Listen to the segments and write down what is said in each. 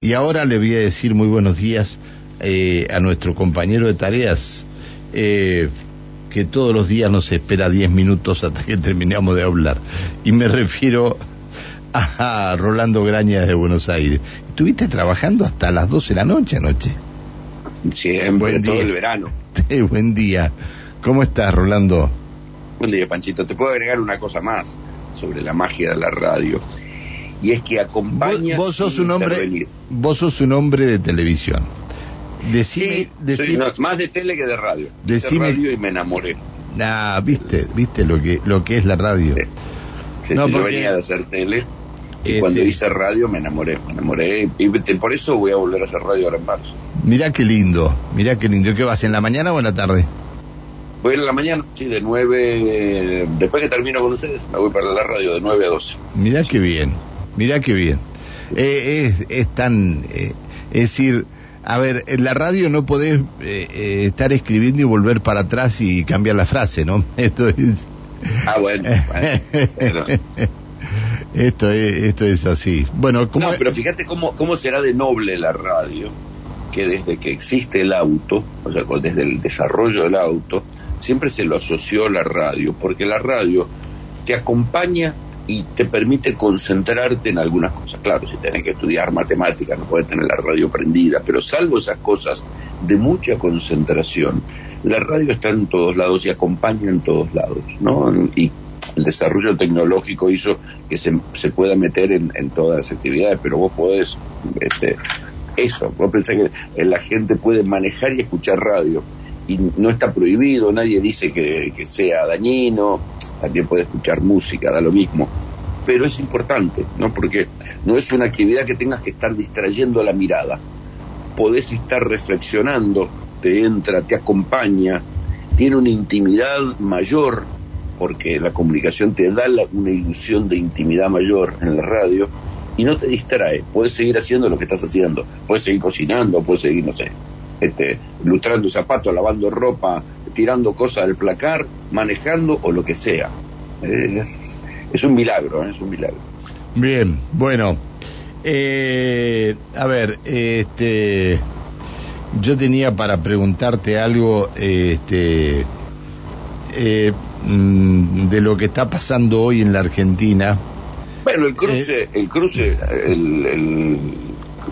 Y ahora le voy a decir muy buenos días eh, a nuestro compañero de tareas, eh, que todos los días nos espera 10 minutos hasta que terminamos de hablar. Y me refiero a, Rolando Grañas de Buenos Aires. ¿Estuviste trabajando hasta las 12 de la noche anoche? Siempre, Buen todo día. el verano. Eh, buen día. ¿Cómo estás, Rolando? Buen día, Panchito. Te puedo agregar una cosa más sobre la magia de la radio. Y es que Vos, acompaña. vos sos sin un hombre, vos sos un hombre de televisión. Decime, Sí, decime- soy no, más de tele que de radio. Decime- radio y me enamoré. Ah, viste, viste lo que, lo que es la radio. Sí. Sí, No, Yo porque- venía de hacer tele y Este- cuando hice radio me enamoré. Me enamoré y por eso voy a volver a hacer radio ahora en marzo. Mirá qué lindo, mirá qué lindo. ¿Qué vas, en la mañana o en la tarde? Voy a ir a la mañana, sí, de 9. Después que termino con ustedes, me voy para la radio de 9 a 12. Mirá qué bien, mirá qué bien. Eh, es, es tan, eh, es decir, a ver, en la radio no podés eh, estar escribiendo y volver para atrás y cambiar la frase, ¿no? Esto es... Ah, bueno. bueno, pero- esto es, esto es así. Bueno, ¿cómo No, pero fíjate cómo, cómo será de noble la radio, que desde que existe el auto, o sea, desde el desarrollo del auto, siempre se lo asoció a la radio, porque la radio te acompaña y te permite concentrarte en algunas cosas. Claro, si tenés que estudiar matemáticas, no puedes tener la radio prendida, pero salvo esas cosas de mucha concentración, la radio está en todos lados y acompaña en todos lados, ¿no? Y el desarrollo tecnológico hizo que se, se pueda meter en, en todas las actividades, pero vos podés, este, eso, vos pensás que la gente puede manejar y escuchar radio y no está prohibido, nadie dice que, que sea dañino, también puede escuchar música, da lo mismo, pero es importante, ¿no? Porque no es una actividad que tengas que estar distrayendo la mirada, podés estar reflexionando, te entra, te acompaña, tiene una intimidad mayor, porque la comunicación te da la- una ilusión de intimidad mayor en la radio y no te distrae, puedes seguir haciendo lo que estás haciendo, puedes seguir cocinando, puedes seguir, no sé, este, lustrando zapatos, lavando ropa, tirando cosas del placar, manejando o lo que sea. Eh, Es, es un milagro, ¿eh? es un milagro. Bien, bueno. Eh, a ver, este, yo tenía para preguntarte algo, este, eh, mm, de lo que está pasando hoy en la Argentina. Bueno, el cruce, el cruce, el, el-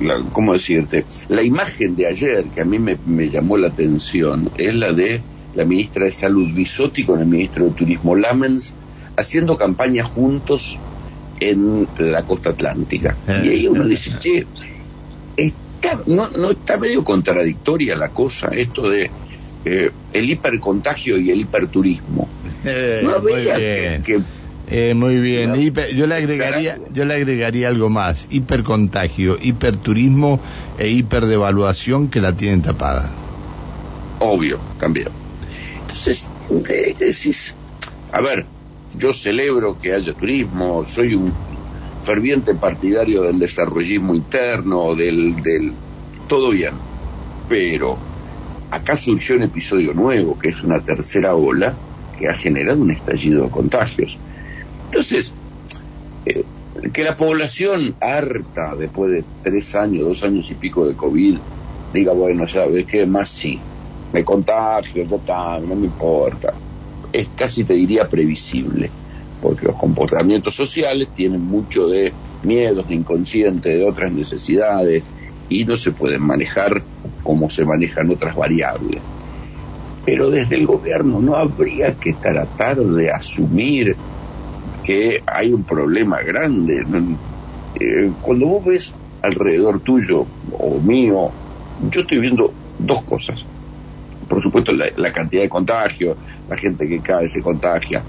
la- ¿cómo decirte? La imagen de ayer que a mí me, me llamó la atención es la de la ministra de Salud Bisotti con el ministro de Turismo Lamens haciendo campaña juntos en la costa atlántica. Y ahí uno dice, che, está, no, no está medio contradictoria la cosa, esto de eh, el hipercontagio y el hiperturismo. Eh, No había que- que Eh, muy bien. Hiper- yo le agregaría, yo le agregaría algo más: hipercontagio, hiperturismo e hiperdevaluación que la tienen tapada. obvio, también. Entonces, eh, decís, a ver, yo celebro que haya turismo, soy un ferviente partidario del desarrollismo interno, del, del todo bien, pero acá surgió un episodio nuevo, que es una tercera ola, que ha generado un estallido de contagios. Entonces, eh, que la población harta después de tres años, dos años y pico de COVID, diga, bueno, ¿sabes qué? Más sí, me contagio, no me importa. Es casi te diría previsible, porque los comportamientos sociales tienen mucho de miedos, de inconsciente, de otras necesidades, y no se pueden manejar como se manejan otras variables. Pero desde el gobierno no habría que tratar de asumir que hay un problema grande. Eh, cuando vos ves alrededor tuyo o mío, yo estoy viendo dos cosas. Por supuesto, la, la cantidad de contagios, la gente que cae se contagia,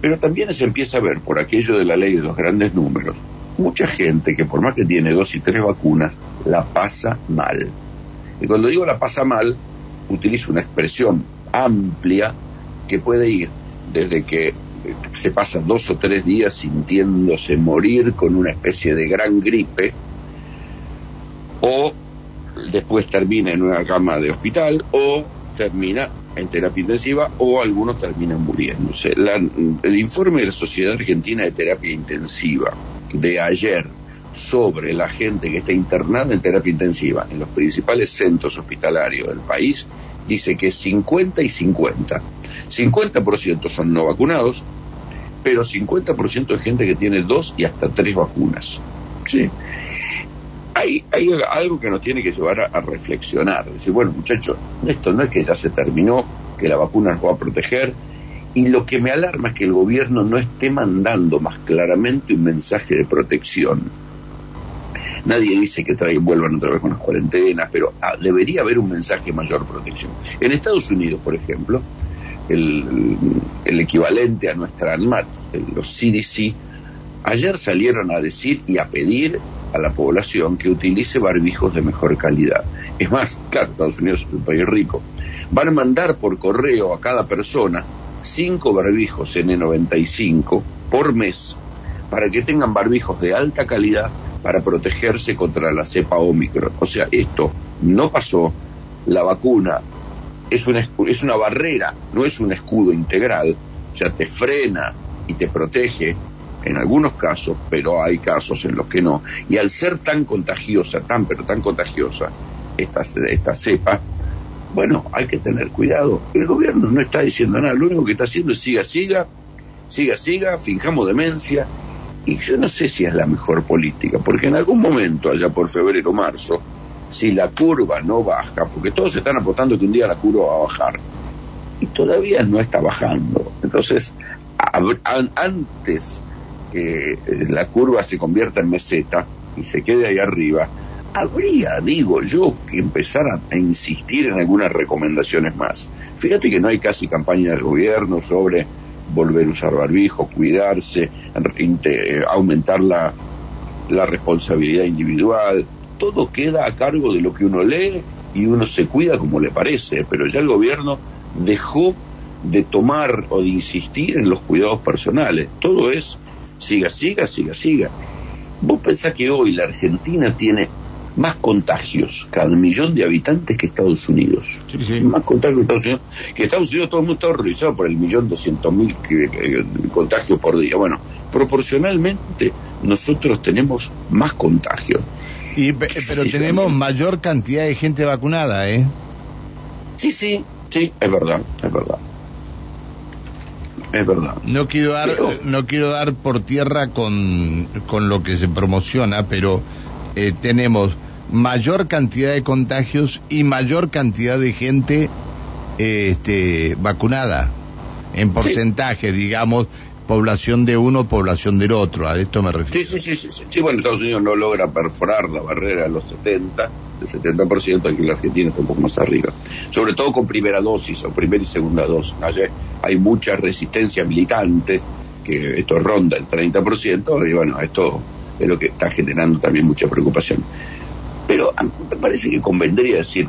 pero también se empieza a ver por aquello de la ley de los grandes números, mucha gente que por más que tiene dos y tres vacunas, la pasa mal. Y cuando digo la pasa mal, utilizo una expresión amplia que puede ir desde que se pasa dos o tres días sintiéndose morir con una especie de gran gripe, o después termina en una cama de hospital, o termina en terapia intensiva, o algunos terminan muriéndose. El informe de la Sociedad Argentina de Terapia Intensiva de ayer, sobre la gente que está internada en terapia intensiva en los principales centros hospitalarios del país dice que es 50 y 50. 50% son no vacunados, pero 50% de gente que tiene dos y hasta tres vacunas. ¿Sí? Hay, hay algo que nos tiene que llevar a, reflexionar. Decir, bueno, muchachos, esto no es que ya se terminó, que la vacuna nos va a proteger, y lo que me alarma es que el gobierno no esté mandando más claramente un mensaje de protección. Nadie dice que traigan, vuelvan otra vez con las cuarentenas, pero ah, debería haber un mensaje de mayor protección. En Estados Unidos, por ejemplo, el, equivalente a nuestra ANMAT, los CDC, ayer salieron a decir y a pedir a la población que utilice barbijos de mejor calidad. Es más, claro, Estados Unidos es un país rico. Van a mandar por correo a cada persona cinco barbijos N95 por mes para que tengan barbijos de alta calidad para protegerse contra la cepa Omicron. O sea, esto no pasó, la vacuna es una, es una barrera, no es un escudo integral, o sea, te frena y te protege en algunos casos, pero hay casos en los que no. Y al ser tan contagiosa, tan pero tan contagiosa esta, esta cepa, bueno, hay que tener cuidado. El gobierno no está diciendo nada, lo único que está haciendo es siga, siga, siga, siga, finjamos demencia. Y yo no sé si es la mejor política, porque en algún momento, allá por febrero o marzo, si la curva no baja, porque todos están apostando que un día la curva va a bajar, y todavía no está bajando. Entonces, antes que eh, la curva se convierta en meseta y se quede ahí arriba, habría, digo yo, que empezar a, insistir en algunas recomendaciones más. Fíjate que no hay casi campaña del gobierno sobre volver a usar barbijo, cuidarse, eh, aumentar la, la responsabilidad individual. Todo queda a cargo de lo que uno lee y uno se cuida como le parece, pero ya el gobierno dejó de tomar o de insistir en los cuidados personales. Todo es siga, siga, siga, siga. Vos pensás que hoy la Argentina tiene más contagios cada millón de habitantes que Estados Unidos. Más contagios que Estados Unidos. Que Estados Unidos todo el mundo está horrorizado por el millón doscientos mil contagios por día. Bueno, proporcionalmente nosotros tenemos más contagios. Y, pero tenemos mayor cantidad de gente vacunada, ¿eh? Sí, sí, sí, es verdad, es verdad. Es verdad. No quiero dar, no quiero dar por tierra con, con lo que se promociona, pero eh, tenemos mayor cantidad de contagios y mayor cantidad de gente este, vacunada en porcentaje, digamos, población de uno, población del otro, a esto me refiero. Sí, sí, sí, sí, bueno, Estados Unidos no logra perforar la barrera de los 70, del 70%, aquí en la Argentina está un poco más arriba. Sobre todo con primera dosis o primera y segunda dosis. Hay mucha resistencia militante, que esto ronda el 30%, y bueno, esto es lo que está generando también mucha preocupación. Pero a mí me parece que convendría decir,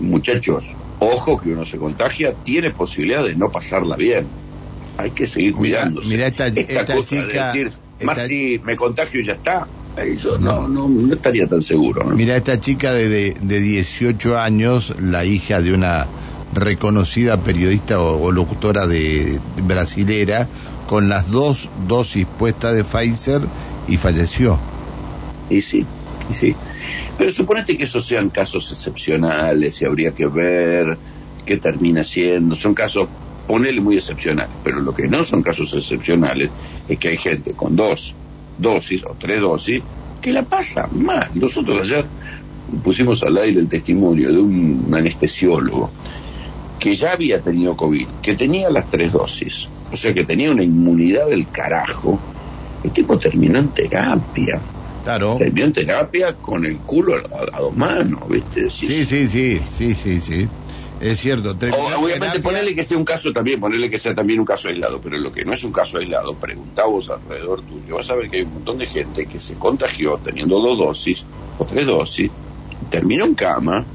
muchachos, ojo que uno se contagia, tiene posibilidad de no pasarla bien. Hay que seguir cuidándose. Mira, esta, esta, cosa de decir, más si me contagio y ya está, eso no, no, no estaría tan seguro. Mira, esta chica de, de, de, 18 años, la hija de una reconocida periodista o, locutora de, brasilera, con las dos dosis puestas de Pfizer y falleció. Y sí, y sí. Pero suponete que esos sean casos excepcionales y habría que ver qué termina siendo. Son casos, ponele muy excepcionales, pero lo que no son casos excepcionales es que hay gente con dos dosis o tres dosis que la pasa mal. Nosotros ayer pusimos al aire el testimonio de un anestesiólogo que ya había tenido COVID, que tenía las tres dosis, o sea que tenía una inmunidad del carajo, el tipo terminó en terapia. Claro. Terminó en terapia con el culo a, dos manos, ¿viste? Sí, sí, sí, sí, sí, sí. Es cierto. obviamente ponerle que sea un caso también, ponerle que sea también un caso aislado, pero lo que no es un caso aislado, preguntamos alrededor tuyo, vas a ver que hay un montón de gente que se contagió teniendo dos dosis o tres dosis, terminó en cama,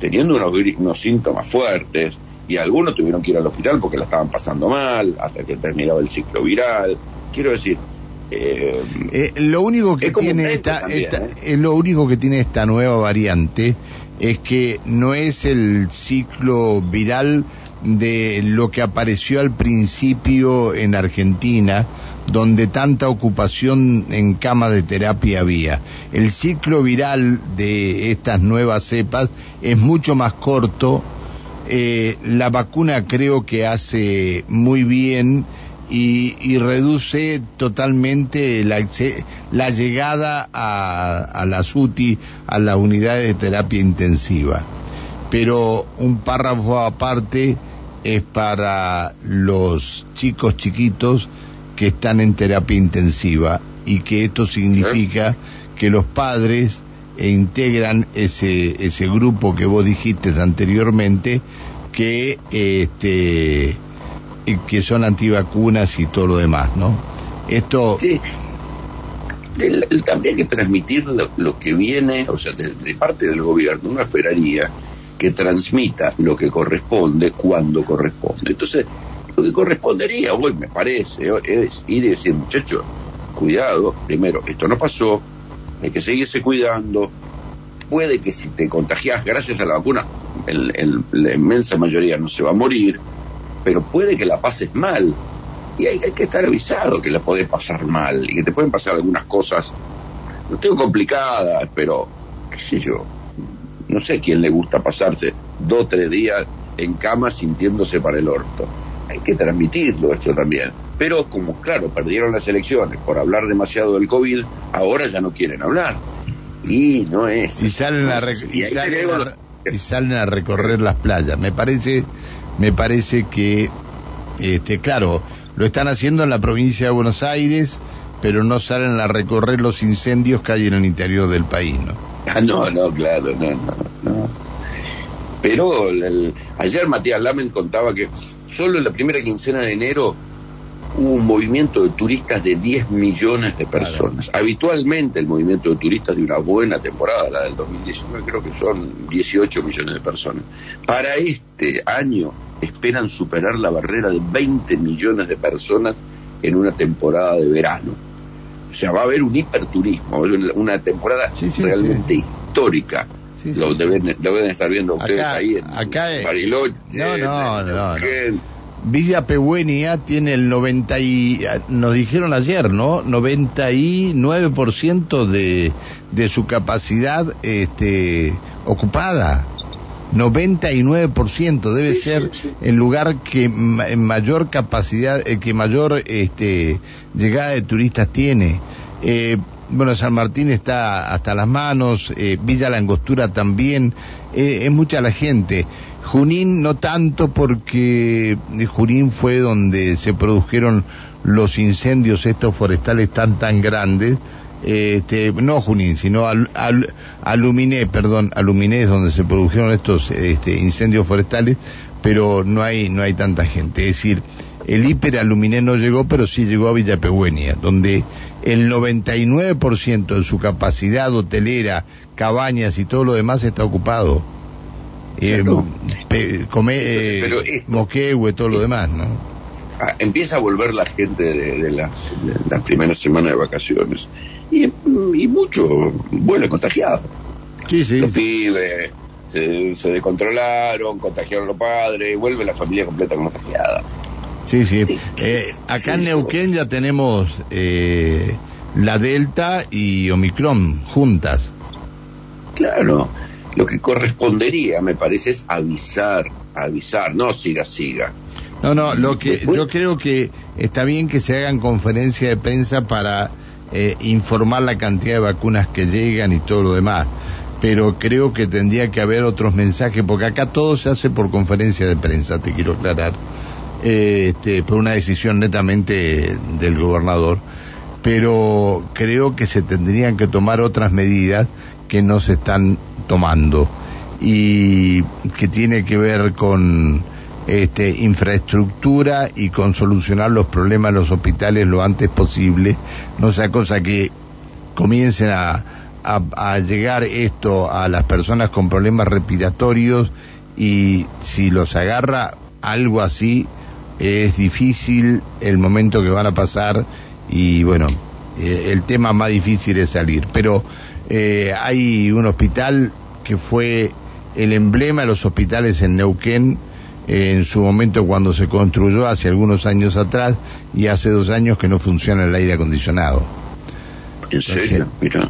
teniendo unos, unos síntomas fuertes, y algunos tuvieron que ir al hospital porque la estaban pasando mal, hasta que terminaba el ciclo viral. Quiero decir, eh, eh, lo único que tiene esta, ¿eh? lo único que tiene esta nueva variante es que no es el ciclo viral de lo que apareció al principio en Argentina, donde tanta ocupación en cama de terapia había. El ciclo viral de estas nuevas cepas es mucho más corto. Eh, la vacuna creo que hace muy bien y, reduce totalmente la, la llegada a, a las UTI, a las unidades de terapia intensiva. Pero un párrafo aparte es para los chicos chiquitos que están en terapia intensiva y que esto significa que los padres integran ese ese grupo que vos dijiste anteriormente que este que son antivacunas y todo lo demás, ¿no? Esto sí. también hay que transmitir lo, que viene, o sea, de, parte del gobierno, uno esperaría que transmita lo que corresponde cuando corresponde. Entonces, lo que correspondería hoy, me parece, es ir y decir, muchachos, cuidado, primero, esto no pasó, hay que seguirse cuidando. Puede que si te contagias gracias a la vacuna, la inmensa mayoría no se va a morir, pero puede que la pases mal. Y hay, hay que estar avisado que la podés pasar mal y que te pueden pasar algunas cosas, no tengo complicadas, pero qué sé yo, no sé quién le gusta pasarse dos o tres días en cama sintiéndose para el orto. Hay que transmitirlo esto también. Pero como claro, perdieron las elecciones por hablar demasiado del COVID, ahora ya no quieren hablar. Y no es. Y salen, a, y, salen a, recorrer las playas. Me parece, me parece que, este, claro, lo están haciendo en la provincia de Buenos Aires, pero no salen a recorrer los incendios que hay en el interior del país, ¿no? Ah, no, no, claro, no, no, no. Pero ayer Matías Lamen contaba que solo en la primera quincena de enero hubo un movimiento de turistas de 10 millones de personas. Habitualmente el movimiento de turistas de una buena temporada, la del 2019, creo que son 18 millones de personas. Para este año esperan superar la barrera de 20 millones de personas en una temporada de verano. O sea, va a haber un hiperturismo, una temporada realmente histórica. Lo deben, deben, estar viendo ustedes ahí en acá Bariloche. No, no, no, Villa Pehuenia tiene el 90 y, nos dijeron ayer, ¿no? 99% de, de su capacidad este, ocupada. 99% debe ser el lugar que en mayor capacidad, eh, que mayor este, llegada de turistas tiene. Eh, bueno, San Martín está hasta las manos, eh, Villa Langostura también, es mucha la gente. Junín no tanto porque Junín fue donde se produjeron los incendios estos forestales tan tan grandes, este, no Junín, sino al, Aluminé, perdón, Aluminé es donde se produjeron estos este, incendios forestales, pero no hay, no hay tanta gente. Es decir, el hiperaluminé no llegó, pero sí llegó a Villa Pegüenia, donde el 99% de su capacidad hotelera, cabañas y todo lo demás está ocupado. Eh, come, eh, todo lo demás, ¿no? Ah, empieza a volver la gente de, las, las primeras semanas de vacaciones y, y mucho vuelve contagiado. Sí, sí. Los pibes se, se descontrolaron, contagiaron a los padres, vuelve la familia completa contagiada. Sí, sí. Eh, acá en Neuquén ya tenemos eh, la Delta y Omicron juntas. Claro, lo que correspondería, me parece, es avisar, avisar, no siga, siga. No, no, lo que yo creo que está bien que se hagan conferencias de prensa para eh, informar la cantidad de vacunas que llegan y todo lo demás, pero creo que tendría que haber otros mensajes, porque acá todo se hace por conferencia de prensa, te quiero aclarar, este, por una decisión netamente del gobernador, pero creo que se tendrían que tomar otras medidas que no se están tomando y que tiene que ver con este, infraestructura y con solucionar los problemas de los hospitales lo antes posible, no sea cosa que comiencen a, a, llegar esto a las personas con problemas respiratorios y si los agarra algo así, es difícil el momento que van a pasar y bueno, eh, el tema más difícil es salir. Pero eh, hay un hospital que fue el emblema de los hospitales en Neuquén, en su momento cuando se construyó hace algunos años atrás, y hace dos años que no funciona el aire acondicionado. ¿En serio? Mira.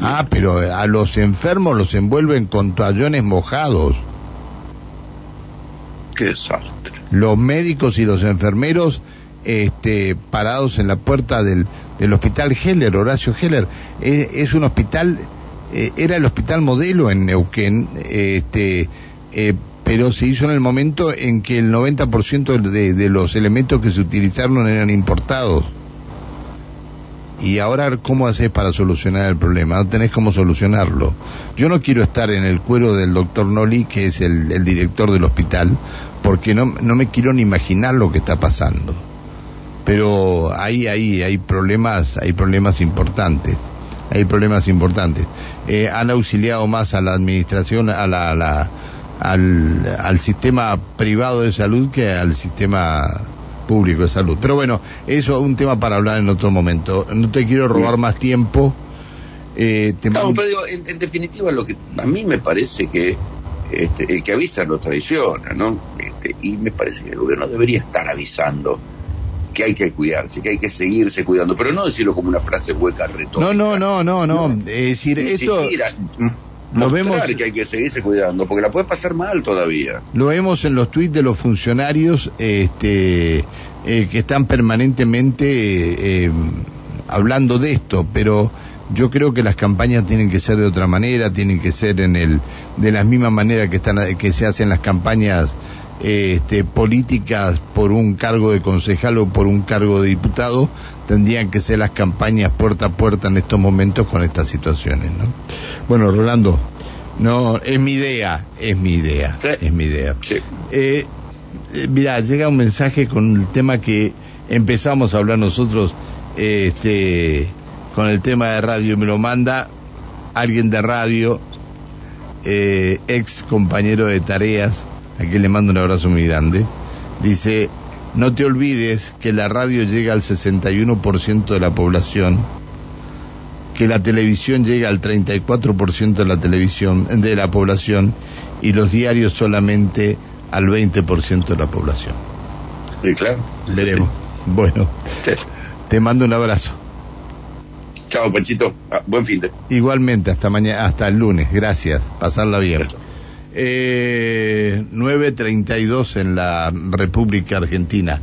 Ah, pero a los enfermos los envuelven con toallones mojados. Qué desastre. Los médicos y los enfermeros este, parados en la puerta del, del hospital Heller, Horacio Heller. Es, un hospital, eh, era el hospital modelo en Neuquén, este, eh, pero se hizo en el momento en que el 90% de, de los elementos que se utilizaron eran importados. Y ahora, ¿cómo haces para solucionar el problema? No tenés cómo solucionarlo. Yo no quiero estar en el cuero del doctor Noli, que es el director del hospital, porque no, no me quiero ni imaginar lo que está pasando. Pero hay, hay, hay problemas, hay problemas importantes. Hay problemas importantes. Eh, han auxiliado más a la administración, a la, a la al, al sistema privado de salud que al sistema público de salud. Pero bueno, eso es un tema para hablar en otro momento. No te quiero robar más tiempo. Eh, pero digo, en, definitiva, lo que a mí me parece que este, el que avisa no traiciona, ¿no? Este, y me parece que el gobierno debería estar avisando que hay que cuidarse, que hay que seguirse cuidando, pero no decirlo como una frase hueca retórica. No, no, no, no, no. Es decir, esto lo vemos que hay que seguirse cuidando porque la puede pasar mal todavía lo vemos en los tweets de los funcionarios este eh, que están permanentemente eh, hablando de esto pero yo creo que las campañas tienen que ser de otra manera tienen que ser en el de la misma manera que están que se hacen las campañas este, políticas por un cargo de concejal o por un cargo de diputado, tendrían que ser las campañas puerta a puerta en estos momentos con estas situaciones. ¿no? Bueno, Rolando, no, es mi idea, es mi idea, es mi idea. Eh, eh, mira, llega un mensaje con el tema que empezamos a hablar nosotros, este, con el tema de radio, me lo manda alguien de radio, eh, ex compañero de tareas, aquí le mando un abrazo muy grande, dice, no te olvides que la radio llega al 61% de la población, que la televisión llega al 34% de la televisión de la población y los diarios solamente al 20% de la población. Sí, claro. Veremos. Bueno, te mando un abrazo. Chao, Panchito. Ah, buen fin de. Igualmente, hasta mañana, hasta el lunes. Gracias. Pasarla bien. Eh, 9.32 en la República Argentina.